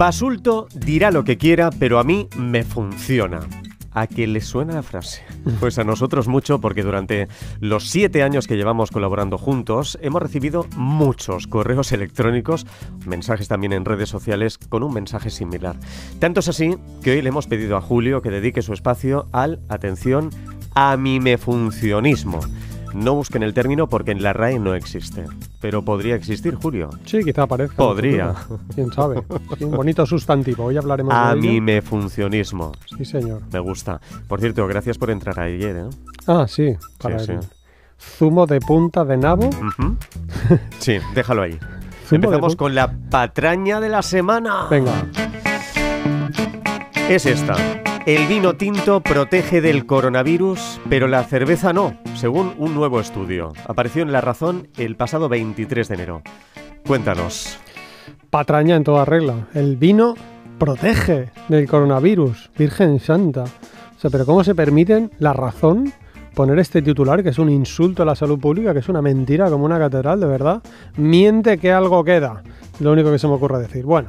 Basulto dirá lo que quiera, pero a mí me funciona. ¿A qué le suena la frase? Pues a nosotros mucho porque durante los siete años que llevamos colaborando juntos hemos recibido muchos correos electrónicos, mensajes también en redes sociales con un mensaje similar. Tanto es así que hoy le hemos pedido a Julio que dedique su espacio al, atención, a mi me funcionismo. No busquen el término porque en la RAE no existe. Pero podría existir, Julio. Sí, quizá aparezca. Podría. Quién sabe. Un bonito sustantivo. Hoy hablaremos A de ello. me funcionismo. Sí, señor. Me gusta. Por cierto, gracias por entrar ayer, ¿eh? Ah, sí. Para sí. el zumo de punta de nabo. Sí, déjalo ahí. Empezamos con la patraña de la semana. Venga. Es esta. El vino tinto protege del coronavirus, pero la cerveza no, según un nuevo estudio. Apareció en La Razón el pasado 23 de enero. Cuéntanos. Patraña en toda regla. El vino protege del coronavirus. Virgen Santa. O sea, pero ¿cómo se permiten la razón poner este titular, que es un insulto a la salud pública, que es una mentira como una catedral, de verdad? Miente que algo queda. Lo único que se me ocurre decir. Bueno,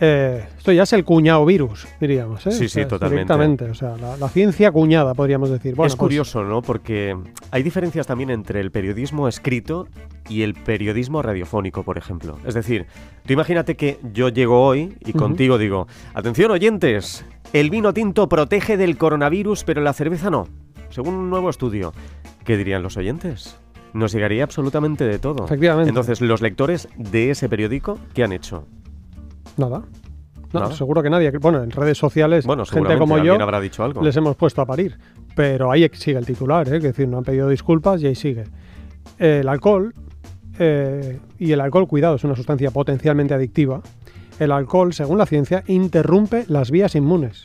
eh, esto ya es el cuñado virus, diríamos. ¿eh? Sí, O sí, sea, totalmente. Directamente, o sea, la, la ciencia cuñada, podríamos decir. Bueno, es pues, curioso, ¿no? Porque hay diferencias también entre el periodismo escrito y el periodismo radiofónico, por ejemplo. Es decir, tú imagínate que yo llego hoy y contigo digo, atención oyentes, el vino tinto protege del coronavirus, pero la cerveza no. Según un nuevo estudio, ¿qué dirían los oyentes? Nos llegaría absolutamente de todo. Efectivamente. Entonces, los lectores de ese periódico, ¿qué han hecho? Nada. No, Nada. seguro que nadie. Bueno, en redes sociales, Bueno, gente como yo, habrá dicho algo. les hemos puesto a parir. Pero ahí sigue el titular, ¿eh? es decir, no han pedido disculpas y ahí sigue. El alcohol, eh, y el alcohol, cuidado, es una sustancia potencialmente adictiva. El alcohol, según la ciencia, interrumpe las vías inmunes,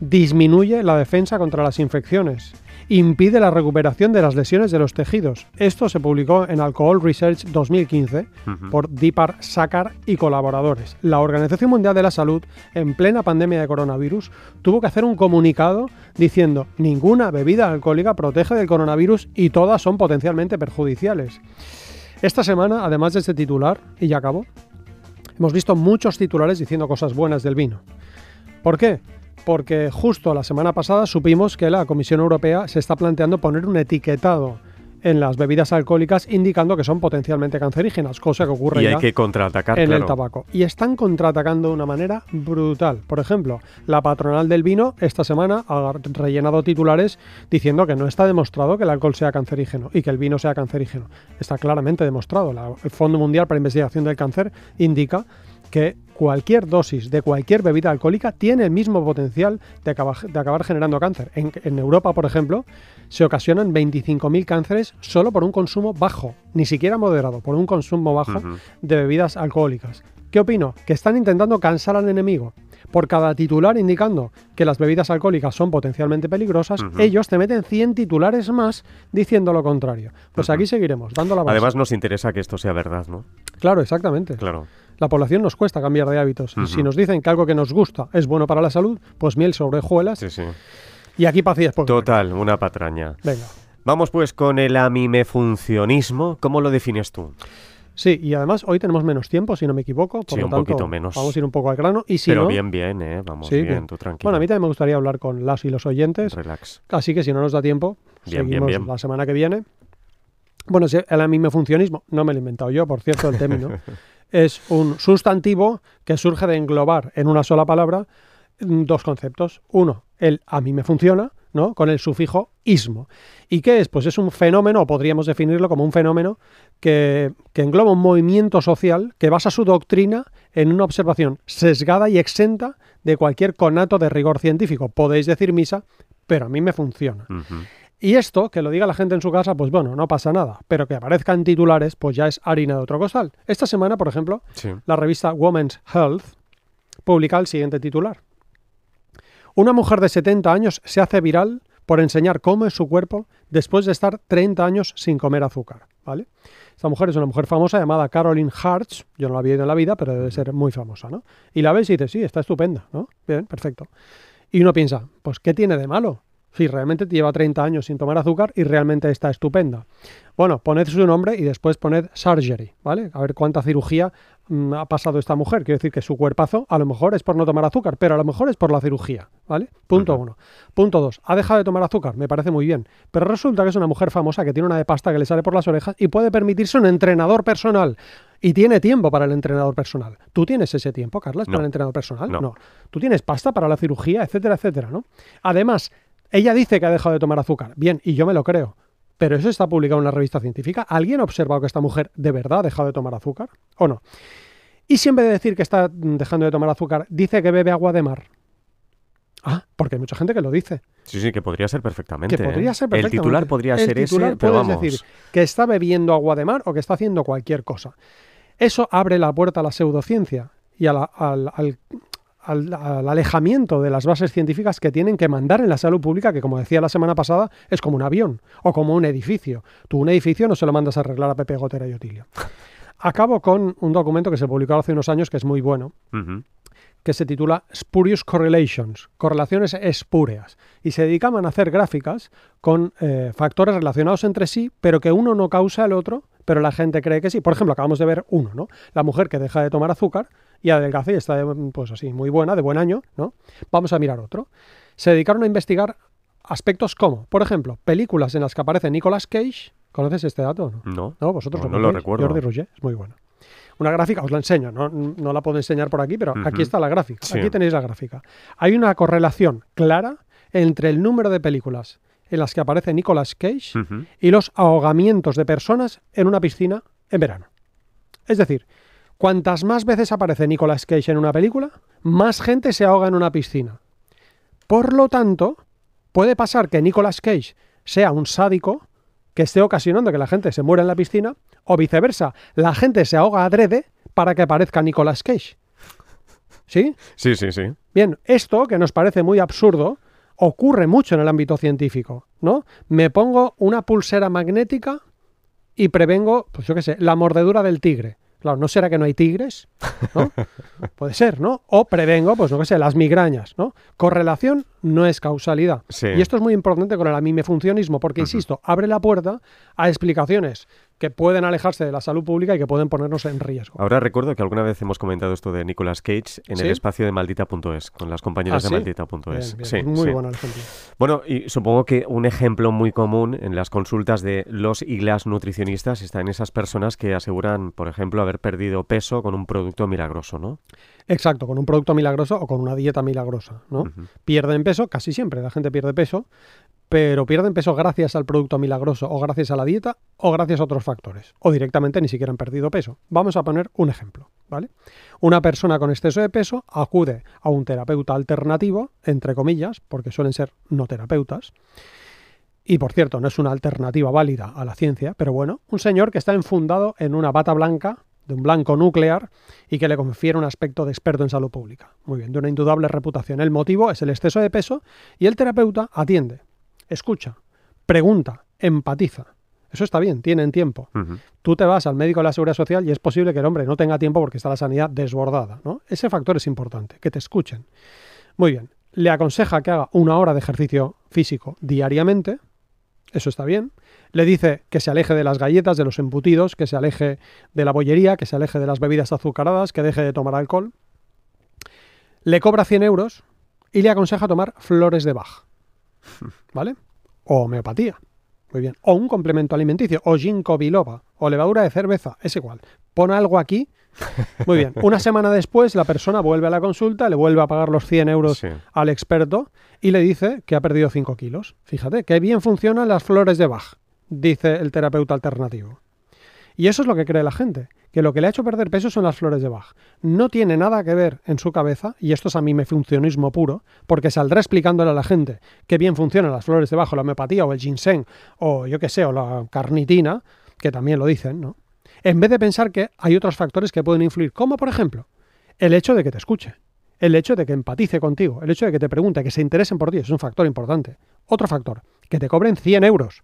disminuye la defensa contra las infecciones, impide la recuperación de las lesiones de los tejidos. Esto se publicó en Alcohol Research 2015 Ujú. por Dipar Sakar y colaboradores. La Organización Mundial de la Salud, en plena pandemia de coronavirus, tuvo que hacer un comunicado diciendo ninguna bebida alcohólica protege del coronavirus y todas son potencialmente perjudiciales. Esta semana, además de este titular, y ya acabo, hemos visto muchos titulares diciendo cosas buenas del vino. ¿Por qué? Porque justo la semana pasada supimos que la Comisión Europea se está planteando poner un etiquetado en las bebidas alcohólicas indicando que son potencialmente cancerígenas, cosa que ocurre Y hay ya que contraatacar, en claro. el tabaco. Y están contraatacando de una manera brutal. Por ejemplo, la patronal del vino esta semana ha rellenado titulares diciendo que no está demostrado que el alcohol sea cancerígeno y que el vino sea cancerígeno. Está claramente demostrado. La- el Fondo Mundial para Investigación del Cáncer indica que cualquier dosis de cualquier bebida alcohólica tiene el mismo potencial de acabar, de acabar generando cáncer. En, en Europa, por ejemplo, se ocasionan 25.000 cánceres solo por un consumo bajo, ni siquiera moderado, por un consumo bajo de bebidas alcohólicas. ¿Qué opino? Que están intentando cansar al enemigo. Por cada titular indicando que las bebidas alcohólicas son potencialmente peligrosas, ellos te meten 100 titulares más diciendo lo contrario. Pues aquí seguiremos, dando la base. Además, nos interesa que esto sea verdad, ¿no? claro, exactamente. Claro. La población nos cuesta cambiar de hábitos. Y Ujú. si nos dicen que algo que nos gusta es bueno para la salud, pues miel sobre hojuelas. Sí, sí. Y aquí después. Total, una patraña. Venga. Vamos pues con el amimefuncionismo. ¿Cómo lo defines tú? Sí, y además hoy tenemos menos tiempo, si no me equivoco. Por Sí, lo un tanto, poquito menos. Vamos a ir un poco al grano. Y si Pero no, bien, bien, ¿eh? Vamos Sí, bien, bien. tú tranquilo. bueno, a mí también me gustaría hablar con las y los oyentes. Relax. Así que si no nos da tiempo, Bien, seguimos bien. la semana que viene. Bueno, el amimefuncionismo, no me lo he inventado yo, por cierto, el término, es un sustantivo que surge de englobar en una sola palabra mm, dos conceptos. Uno, el a mí me funciona, ¿no? Con el sufijo ismo. ¿Y qué es? Pues es un fenómeno, o podríamos definirlo como un fenómeno que, engloba un movimiento social que basa su doctrina en una observación sesgada y exenta de cualquier conato de rigor científico. Podéis decir misa, pero a mí me funciona. Y esto, que lo diga la gente en su casa, pues bueno, no pasa nada. Pero que aparezca en titulares, pues ya es harina de otro costal. Esta semana, por ejemplo, Sí. la revista Women's Health publica el siguiente titular. Una mujer de 70 años se hace viral por enseñar cómo es su cuerpo después de estar 30 años sin comer azúcar. ¿vale? Esta mujer es una mujer famosa llamada Caroline Hartz. Yo no la había ido en la vida, pero debe ser muy famosa. ¿no? Y la ves y dices, sí, está estupenda. ¿no? Bien, perfecto. Y uno piensa, pues ¿qué tiene de malo? Si realmente lleva 30 años sin tomar azúcar y realmente está estupenda. Bueno, poned su nombre y después poned surgery, ¿vale? A ver cuánta cirugía mm, ha pasado esta mujer. Quiere decir que su cuerpazo a lo mejor es por no tomar azúcar, pero a lo mejor es por la cirugía, ¿vale? Punto uno. Punto dos. Ha dejado de tomar azúcar, me parece muy bien. Pero resulta que es una mujer famosa que tiene una de pasta que le sale por las orejas y puede permitirse un entrenador personal. Y tiene tiempo para el entrenador personal. ¿Tú tienes ese tiempo, Carlas, No. para el entrenador personal? No. Tú tienes pasta para la cirugía, etcétera, etcétera, ¿no? Además, ella dice que ha dejado de tomar azúcar. Bien, y yo me lo creo. Pero eso está publicado en una revista científica. ¿Alguien ha observado que esta mujer de verdad ha dejado de tomar azúcar? ¿O no? Y siempre de decir que está dejando de tomar azúcar, dice que bebe agua de mar. Ah, porque hay mucha gente que lo dice. Sí, sí, que podría ser perfectamente. Que podría ¿eh? ser El perfectamente. titular podría El ser titular ese, pero vamos. decir que está bebiendo agua de mar o que está haciendo cualquier cosa. Eso abre la puerta a la pseudociencia y a la- al, al- al- al alejamiento de las bases científicas que tienen que mandar en la salud pública, que como decía la semana pasada, es como un avión o como un edificio. Tú un edificio no se lo mandas a arreglar a Pepe Gotera y Otilio. Acabo con un documento que se publicó hace unos años que es muy bueno, que se titula Spurious Correlations, correlaciones espúreas, y se dedicaban a hacer gráficas con eh, factores relacionados entre sí, pero que uno no causa el otro, pero la gente cree que sí. Por ejemplo, acabamos de ver uno, ¿no? La mujer que deja de tomar azúcar y adelgaza y está, de- pues así, muy buena, de buen año, ¿no? Vamos a mirar otro. Se dedicaron a investigar aspectos como, por ejemplo, películas en las que aparece Nicolas Cage. ¿Conoces este dato o no? No. No, vosotros No, lo no lo conocéis. recuerdo. Jordi Rouget, es muy bueno. Una gráfica, os la enseño, no, no la puedo enseñar por aquí, pero aquí está la gráfica. Sí. Aquí tenéis la gráfica. Hay una correlación clara entre el número de películas en las que aparece Nicolas Cage y los ahogamientos de personas en una piscina en verano. Es decir, cuantas más veces aparece Nicolas Cage en una película, más gente se ahoga en una piscina. Por lo tanto, puede pasar que Nicolas Cage sea un sádico que esté ocasionando que la gente se muera en la piscina, o viceversa, la gente se ahoga adrede para que aparezca Nicolas Cage. ¿Sí? Sí, sí, sí. Bien, esto que nos parece muy absurdo ocurre mucho en el ámbito científico, ¿no? Me pongo una pulsera magnética y prevengo, pues yo qué sé, la mordedura del tigre. Claro, ¿no será que no hay tigres? ¿No? Puede ser, ¿no? O prevengo, pues no qué sé, las migrañas, ¿no? Correlación no es causalidad. Sí. Y esto es muy importante con el amimefuncionismo, porque, insisto, abre la puerta a explicaciones que pueden alejarse de la salud pública y que pueden ponernos en riesgo. Ahora recuerdo que alguna vez hemos comentado esto de Nicolas Cage en ¿Sí? el espacio de maldita.es, con las compañeras ¿Ah, sí? de maldita.es. Sí, muy bueno el ejemplo. Bueno, y supongo que un ejemplo muy común en las consultas de los y las nutricionistas está en esas personas que aseguran, por ejemplo, haber perdido peso con un producto milagroso, ¿no? Exacto, con un producto milagroso o con una dieta milagrosa, ¿no? Pierden peso, casi siempre la gente pierde peso, pero pierden peso gracias al producto milagroso o gracias a la dieta o gracias a otros factores. O directamente ni siquiera han perdido peso. Vamos a poner un ejemplo, ¿vale? Una persona con exceso de peso acude a un terapeuta alternativo, entre comillas, porque suelen ser no terapeutas, y por cierto, no es una alternativa válida a la ciencia, pero bueno, un señor que está enfundado en una bata blanca, de un blanco nuclear, y que le confiere un aspecto de experto en salud pública. Muy bien, de una indudable reputación. El motivo es el exceso de peso y el terapeuta atiende, escucha, pregunta, empatiza. Eso está bien, tienen tiempo. Tú te vas al médico de la Seguridad Social y es posible que el hombre no tenga tiempo porque está la sanidad desbordada. ¿no? Ese factor es importante, que te escuchen. Muy bien, le aconseja que haga una hora de ejercicio físico diariamente. Eso está bien. Le dice que se aleje de las galletas, de los embutidos, que se aleje de la bollería, que se aleje de las bebidas azucaradas, que deje de tomar alcohol. Le cobra 100 euros y le aconseja tomar flores de Bach. ¿Vale? O homeopatía. Muy bien. O un complemento alimenticio. O ginkgo biloba. O levadura de cerveza. Es igual. Pon algo aquí. Muy bien. Una semana después, la persona vuelve a la consulta, le vuelve a pagar los 100 euros Sí. al experto y le dice que ha perdido 5 kilos. Fíjate, que bien funcionan las flores de Bach, dice el terapeuta alternativo. Y eso es lo que cree la gente, que lo que le ha hecho perder peso son las flores de Bach. No tiene nada que ver en su cabeza, y esto es a mí me funcionismo puro, porque saldrá explicándole a la gente que bien funcionan las flores de Bach, la homeopatía, o el ginseng, o yo qué sé, o la carnitina, que también lo dicen, ¿no? En vez de pensar que hay otros factores que pueden influir, como por ejemplo, el hecho de que te escuche, el hecho de que empatice contigo, el hecho de que te pregunte, que se interesen por ti, es un factor importante. Otro factor, que te cobren 100 euros.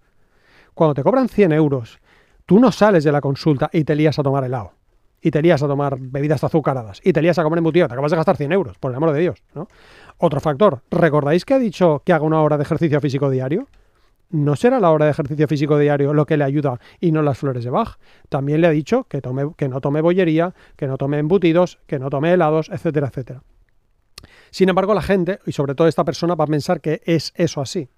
Cuando te cobran 100 euros, tú no sales de la consulta y te lías a tomar helado. y te lías a tomar bebidas azucaradas y te lías a comer embutido, te acabas de gastar 100 euros, por el amor de Dios. ¿no? Otro factor, ¿recordáis que ha dicho que haga una hora de ejercicio físico diario? ¿No será la hora de ejercicio físico diario lo que le ayuda y no las flores de Bach? También le ha dicho que, tome, que no tome bollería, que no tome embutidos, que no tome helados, etcétera, etcétera. Sin embargo, la gente, y sobre todo esta persona, va a pensar que es eso así.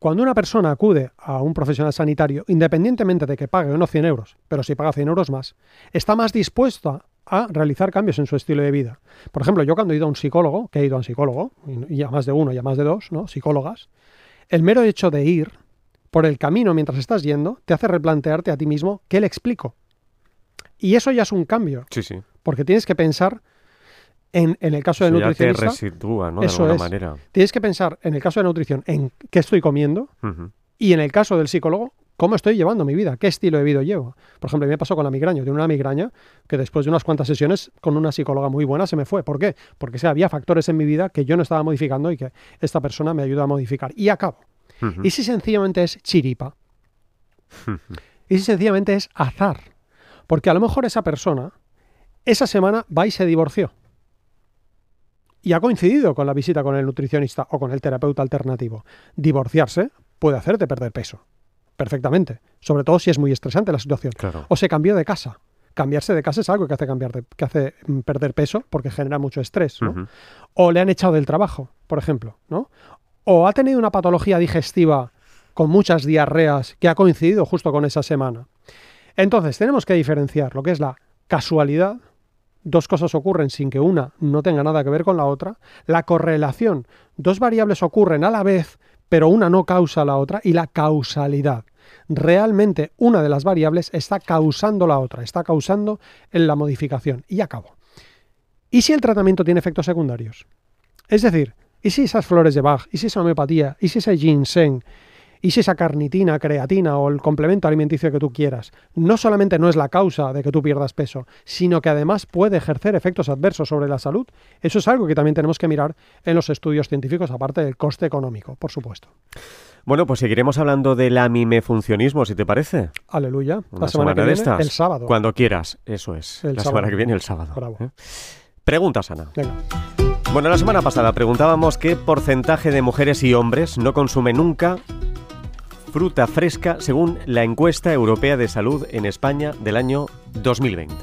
Cuando una persona acude a un profesional sanitario, independientemente de que pague o no 100 euros, pero si paga 100 euros más, está más dispuesta a realizar cambios en su estilo de vida. Por ejemplo, yo cuando he ido a un psicólogo, que he ido a un psicólogo, y a más de uno y a más de dos, ¿no? Psicólogas, el mero hecho de ir por el camino mientras estás yendo te hace replantearte a ti mismo qué le explico. Y eso ya es un cambio. Sí, sí. Porque tienes que pensar en, en el caso de Eso ya te nutricionista. residúa, ¿no? De eso alguna es. manera. Tienes que pensar en el caso de nutrición en qué estoy comiendo y en el caso del psicólogo cómo estoy llevando mi vida, qué estilo de vida llevo. Por ejemplo, a mí me pasó con la migraña. Tengo una migraña que después de unas cuantas sesiones con una psicóloga muy buena se me fue. ¿Por qué? Porque sí, había factores en mi vida que yo no estaba modificando y que esta persona me ayuda a modificar. Y acabo. ¿Y si sencillamente es chiripa? ¿Y si sencillamente es azar? Porque a lo mejor esa persona esa semana va y se divorció. Y ha coincidido con la visita con el nutricionista o con el terapeuta alternativo. Divorciarse puede hacerte perder peso. Perfectamente. Sobre todo si es muy estresante la situación. Claro. O se cambió de casa. Cambiarse de casa es algo que hace, cambiar de- que hace mm, perder peso porque genera mucho estrés. o le han echado del trabajo, por ejemplo, ¿no? O ha tenido una patología digestiva con muchas diarreas que ha coincidido justo con esa semana. Entonces, tenemos que diferenciar lo que es la casualidad, dos cosas ocurren sin que una no tenga nada que ver con la otra, la correlación, dos variables ocurren a la vez, pero una no causa la otra, y la causalidad. Realmente una de las variables está causando la otra, está causando en la modificación. Y acabo. ¿Y si el tratamiento tiene efectos secundarios? Es decir, ¿y si esas flores de Bach, y si esa homeopatía, y si ese ginseng, y si esa carnitina, creatina o el complemento alimenticio que tú quieras, no solamente no es la causa de que tú pierdas peso, sino que además puede ejercer efectos adversos sobre la salud? Eso es algo que también tenemos que mirar en los estudios científicos, aparte del coste económico, por supuesto. Bueno, pues seguiremos hablando del amimefuncionismo, si te parece. Aleluya. Una La semana, que de viene, estas. el sábado. Cuando quieras, eso es. El la sábado. semana que viene, el sábado. Bravo. ¿eh? Preguntas, Ana. Venga. Bueno, la semana pasada preguntábamos qué porcentaje de mujeres y hombres no consume nunca fruta fresca según la encuesta europea de salud en España del año 2020.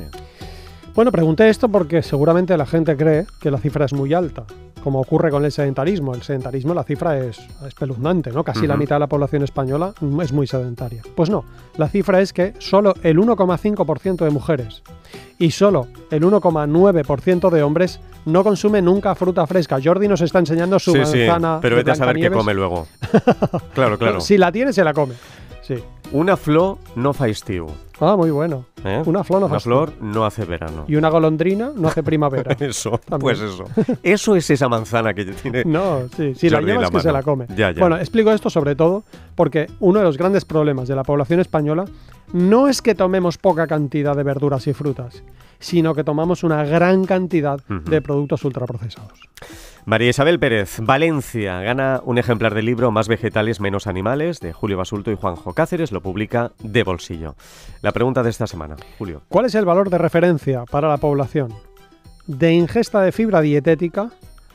Bueno, pregunté esto porque seguramente la gente cree que la cifra es muy alta, como ocurre con el sedentarismo. El sedentarismo, la cifra es espeluznante, ¿no? Casi la mitad de la población española es muy sedentaria. Pues no, la cifra es que solo el 1,5% de mujeres y solo el 1,9% de hombres no consume nunca fruta fresca. Jordi nos está enseñando su sí, sí, manzana. pero vete a saber qué come luego. claro, claro. Si la tiene, se la come. Sí. Una flor no fa estiu. Ah, muy bueno. ¿eh? Una flor no fa Una estiu. flor no hace verano. Y una golondrina no hace primavera. Eso, También. pues eso. Eso es esa manzana que tiene. No, sí, si la llevas la que se la come. Ya, ya. Bueno, explico esto sobre todo porque uno de los grandes problemas de la población española no es que tomemos poca cantidad de verduras y frutas, sino que tomamos una gran cantidad de productos ultraprocesados. María Isabel Pérez, Valencia, gana un ejemplar del libro Más vegetales, menos animales, de Julio Basulto y Juanjo Cáceres, lo publica de bolsillo. La pregunta de esta semana, Julio. ¿Cuál es el valor de referencia para la población de ingesta de fibra dietética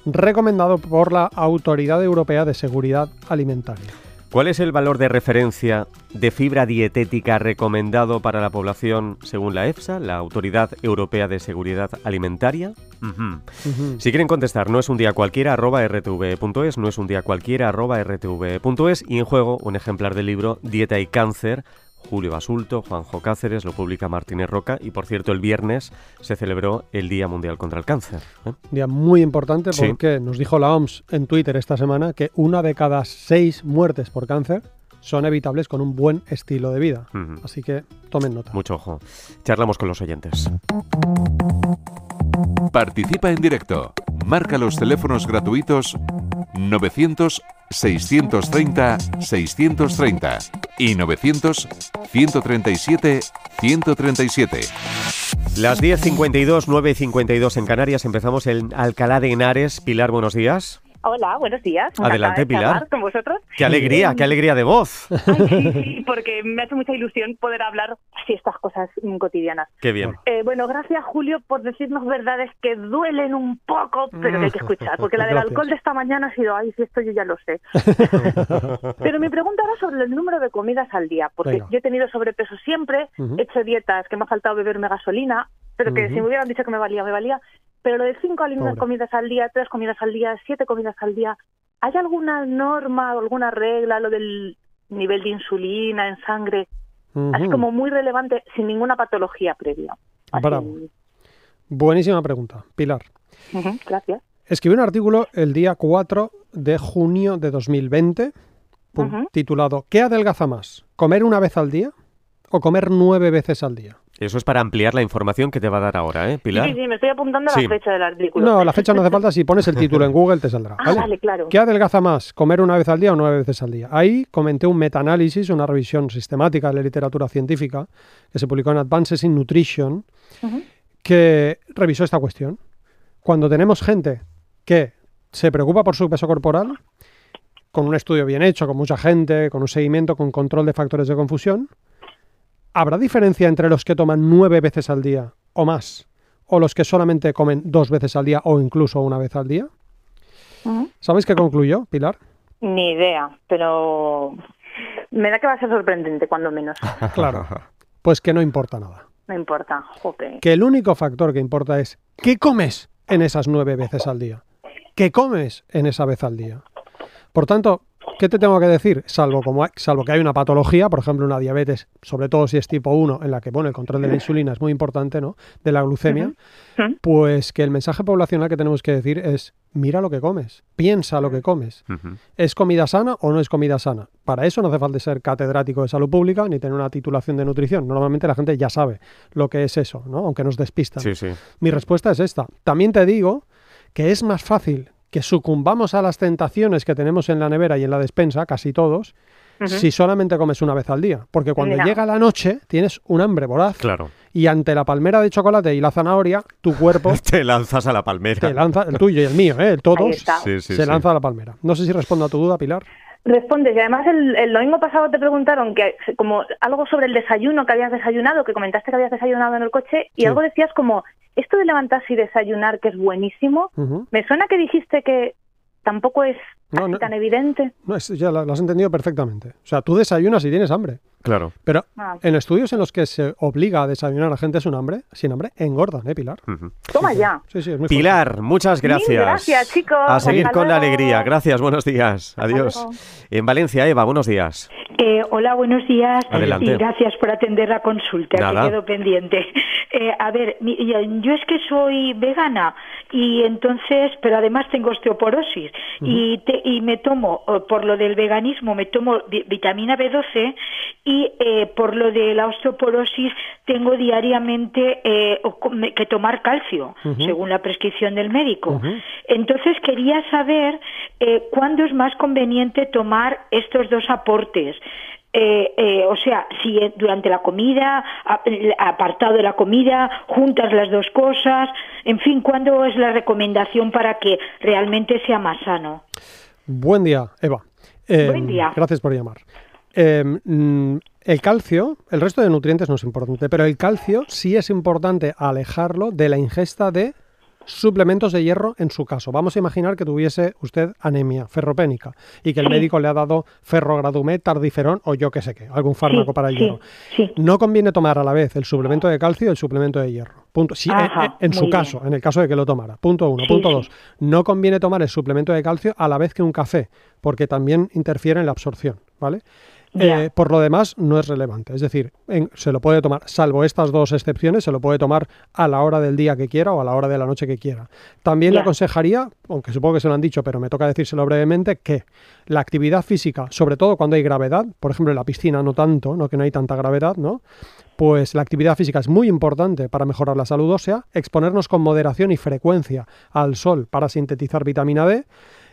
recomendado por la Autoridad Europea de Seguridad Alimentaria? ¿Cuál es el valor de referencia de fibra dietética recomendado para la población según la EFSA, la Autoridad Europea de Seguridad Alimentaria? Si quieren contestar, no es un día cualquiera, arroba rtv.es, no es un día cualquiera, arroba rtv.es, y en juego un ejemplar del libro Dieta y Cáncer, Julio Basulto, Juanjo Cáceres, lo publica Martínez Roca, y por cierto, el viernes se celebró el Día Mundial contra el Cáncer. ¿eh? Un día muy importante Sí. porque nos dijo la OMS en Twitter esta semana que una de cada seis muertes por cáncer son evitables con un buen estilo de vida. Así que tomen nota. Mucho ojo. Charlamos con los oyentes. Participa en directo. Marca los teléfonos gratuitos 900 630 630 y 900 137 137. Las 10.52, 9.52 en Canarias, empezamos en Alcalá de Henares. Pilar, buenos días. Hola, buenos días. Encantada Adelante, de Pilar. con vosotros. Qué alegría, qué alegría de voz. Ay, sí, sí, porque me hace mucha ilusión poder hablar así estas cosas mm, cotidianas. Qué bien. Eh, bueno, gracias Julio por decirnos verdades que duelen un poco, pero que hay que escuchar, porque la del Gracias. alcohol de esta mañana ha sido, ay, si esto yo ya lo sé. pero mi pregunta era sobre el número de comidas al día, porque Venga. yo he tenido sobrepeso siempre, he hecho dietas que me ha faltado beberme gasolina, pero que si me hubieran dicho que me valía, me valía. Pero lo de cinco Pobre. comidas al día, tres comidas al día, siete comidas al día, ¿hay alguna norma o alguna regla, lo del nivel de insulina en sangre? Así como muy relevante, sin ninguna patología previa. Así-. Buenísima pregunta, Pilar. Ujú, gracias. Escribí un artículo el día 4 de junio de 2020 pu- Ujú. titulado ¿Qué adelgaza más? ¿Comer una vez al día o comer nueve veces al día? Eso es para ampliar la información que te va a dar ahora, ¿eh, Pilar? Sí, sí, me estoy apuntando a Sí. la fecha del artículo. No, la fecha no hace falta, si pones el título en Google te saldrá. Ah, ¿vale? vale, claro. ¿Qué adelgaza más? ¿Comer una vez al día o nueve veces al día? Ahí comenté un metaanálisis, una revisión sistemática de la literatura científica que se publicó en Advances in Nutrition, que revisó esta cuestión. Cuando tenemos gente que se preocupa por su peso corporal, con un estudio bien hecho, con mucha gente, con un seguimiento, con control de factores de confusión, ¿habrá diferencia entre los que toman nueve veces al día o más o los que solamente comen dos veces al día o incluso una vez al día? Ujú. ¿Sabéis qué concluyó, Pilar? Ni idea, pero me da que va a ser sorprendente, cuando menos. Claro. Pues que no importa nada. No importa. Que el único factor que importa es ¿qué comes en esas nueve veces al día? ¿Qué comes en esa vez al día? Por tanto, ¿qué te tengo que decir? Salvo, como salvo que hay una patología, por ejemplo una diabetes, sobre todo si es tipo 1, en la que bueno, el control de la insulina es muy importante, ¿no? De la glucemia, pues que el mensaje poblacional que tenemos que decir es mira lo que comes, piensa lo que comes. ¿Es comida sana o no es comida sana? Para eso no hace falta ser catedrático de salud pública ni tener una titulación de nutrición. Normalmente la gente ya sabe lo que es eso, ¿no? Aunque nos despistan. Sí, sí. Mi respuesta es esta. También te digo que es más fácil que sucumbamos a las tentaciones que tenemos en la nevera y en la despensa, casi todos, si solamente comes una vez al día. Porque cuando llega la noche tienes un hambre voraz Claro. y ante la palmera de chocolate y la zanahoria, tu cuerpo Te lanzas a la palmera. te lanza, el tuyo y el mío, ¿eh? el todos, está. Sí, sí, se sí. lanza a la palmera. No sé si respondo a tu duda, Pilar. Respondes, y además el, el domingo pasado te preguntaron que como algo sobre el desayuno que habías desayunado, que comentaste que habías desayunado en el coche, y Sí. algo decías como, esto de levantarse y desayunar, que es buenísimo, me suena que dijiste que tampoco es No, así no. tan evidente. No, es- ya lo, lo has entendido perfectamente. O sea, tú desayunas y tienes hambre. Claro. Pero Ah. en estudios en los que se obliga a desayunar a gente sin hambre, sin hambre, engordan, ¿eh, Pilar? Toma ya. Sí, sí, es muy fuerte. Pilar, muchas Mil gracias. gracias, chicos. A seguir Hasta con la alegría. Gracias, buenos días. Adiós. luego. En Valencia, Eva, buenos días. Eh, hola, buenos días Adelante. y gracias por atender la consulta, Nada. que quedo pendiente. Eh, a ver, mi- yo es que soy vegana y entonces, pero además tengo osteoporosis y, te- y me tomo, por lo del veganismo, me tomo vi- vitamina B12 y eh, por lo de la osteoporosis tengo diariamente eh, que tomar calcio, según la prescripción del médico. Entonces quería saber eh, cuándo es más conveniente tomar estos dos aportes. Eh, eh, o sea, si eh, durante la comida, el apartado de la comida, juntas las dos cosas, en fin, ¿cuándo es la recomendación para que realmente sea más sano? Buen día, Eva. Eh, Buen día. Gracias por llamar. Eh, el calcio, el resto de nutrientes no es importante, pero el calcio sí es importante alejarlo de la ingesta de suplementos de hierro en su caso. Vamos a imaginar que tuviese usted anemia ferropénica y que el Sí. médico le ha dado ferrogradumet, tardiferón o yo qué sé qué, algún fármaco Sí, para el sí, hierro. sí. No conviene tomar a la vez el suplemento de calcio y el suplemento de hierro. Punto. Sí, en- Ajá, en, en su bien. caso, en el caso de que lo tomara. Punto uno. Punto dos. No conviene tomar el suplemento de calcio a la vez que un café, porque también interfiere en la absorción, ¿vale? Eh, por lo demás, no es relevante. Es decir, en- se lo puede tomar, salvo estas dos excepciones, se lo puede tomar a la hora del día que quiera o a la hora de la noche que quiera. También le aconsejaría, aunque supongo que se lo han dicho, pero me toca decírselo brevemente, que la actividad física, sobre todo cuando hay gravedad, por ejemplo en la piscina no tanto, ¿no? que no hay tanta gravedad, ¿no? pues la actividad física es muy importante para mejorar la salud ósea, exponernos con moderación y frecuencia al sol para sintetizar vitamina D,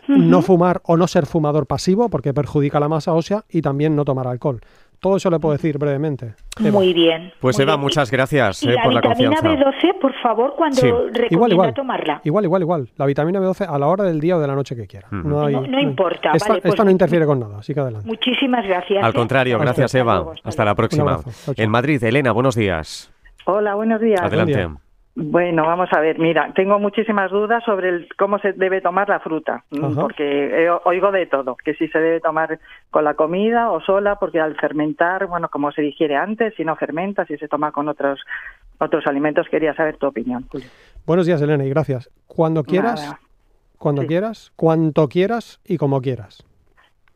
no fumar o no ser fumador pasivo porque perjudica la masa ósea y también no tomar alcohol. Todo eso le puedo decir brevemente. Eva. Muy bien. Pues muy Eva, bien. muchas gracias Y eh, la por la vitamina confianza. B12, por favor, cuando Sí. recomienda Igual, igual. tomarla. Igual, igual, igual. La vitamina B12 a la hora del día o de la noche que quiera. Ujú. no, hay- No- no importa, Esta, vale, pues- esta no interfiere con nada, así que adelante. Muchísimas gracias. Al ¿eh? contrario, Hasta gracias luego, Eva. hasta Hasta la luego. próxima. Un abrazo. Chao, chao. En Madrid, Elena, buenos días. Hola, buenos días. Adelante. día. Bueno, vamos a ver, mira, tengo muchísimas dudas sobre el, cómo se debe tomar la fruta, Ajá. porque oigo de todo, que si se debe tomar con la comida o sola, porque al fermentar, bueno, como se digiere antes, si no fermenta, si se toma con otros otros alimentos, quería saber tu opinión. Buenos días, Elena, y gracias. Cuando quieras, Nada. cuando Sí. quieras, cuanto quieras y como quieras.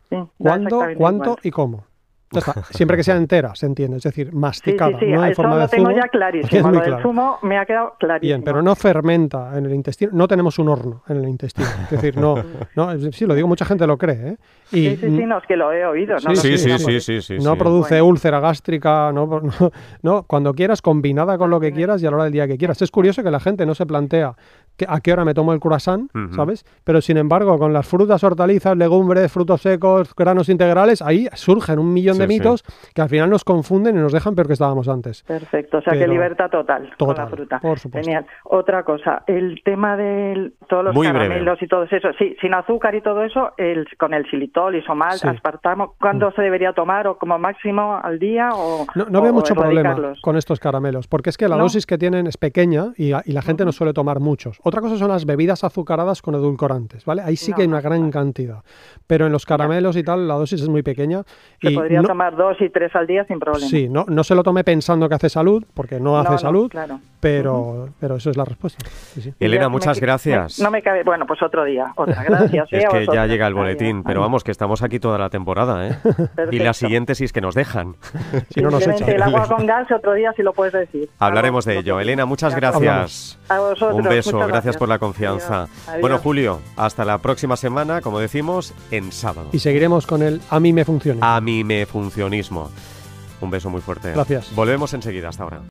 Sí, ¿Cuándo, cuánto igual. y cómo? Ya está. Siempre que sea entera, se entiende, es decir, Sí, masticada, sí, sí, no en eso forma lo de tengo zumo. ya Aquí es clarísimo, lo del claro. zumo me ha quedado clarísimo. Bien, pero no fermenta en el intestino. No tenemos un horno en el intestino. Es decir, no, no sí, lo digo, mucha gente lo cree. ¿eh? Y Sí, sí, sí, no, es que lo he oído. Sí, no, Sí, sí, no, sí, sí, sí. no sí. produce Bueno. úlcera gástrica, no, no, no, cuando quieras, combinada con lo que quieras y a la hora del día que quieras. Es curioso que la gente no se plantea que- a qué hora me tomo el croissant, Ujú. ¿sabes? Pero sin embargo, con las frutas, hortalizas, legumbres, frutos secos, granos integrales, ahí surgen un millón de Mitos que al final nos confunden y nos dejan peor que estábamos antes. Perfecto, o sea Pero- que libertad total, con Total, la fruta. por supuesto. Genial. Otra cosa, el tema de todos los Muy breve. caramelos y todo eso, sí, sin azúcar y todo eso, el, con el xilitol, isomal, Sí. Mm. aspartamo, ¿cuándo se debería tomar o como máximo al día o No, no o- veo mucho problema con estos caramelos, porque es que la ¿No? dosis que tienen es pequeña y, y la gente no suele tomar muchos. Otra cosa son las bebidas azucaradas con edulcorantes, ¿vale? Ahí sí No, que hay una gran cantidad. Pero en los caramelos y tal, la dosis es muy pequeña. Se y podría no- tomar dos y tres al día sin problema. Sí, no, no se lo tome pensando que hace salud, porque no hace no, salud, claro. pero, pero eso es la respuesta. Sí, sí. Elena, muchas me- gracias. me- no me cabe, bueno, pues otro día, otra, gracias. Es que ya llega el boletín, pero vamos, que estamos aquí toda la temporada, ¿eh? Y la Perfecto. siguiente si es que nos dejan. Si no nos echan. el agua con gas otro día si lo puedes decir. Hablaremos de ello. Elena, muchas gracias. A vosotros, Un beso, muchas gracias por la confianza. Adiós. Adiós. Bueno, Julio, hasta la próxima semana, como decimos, en sábado. Y seguiremos con el a mí me funciona. A mi me funcionismo. Un beso muy fuerte. Gracias. Volvemos enseguida, hasta ahora.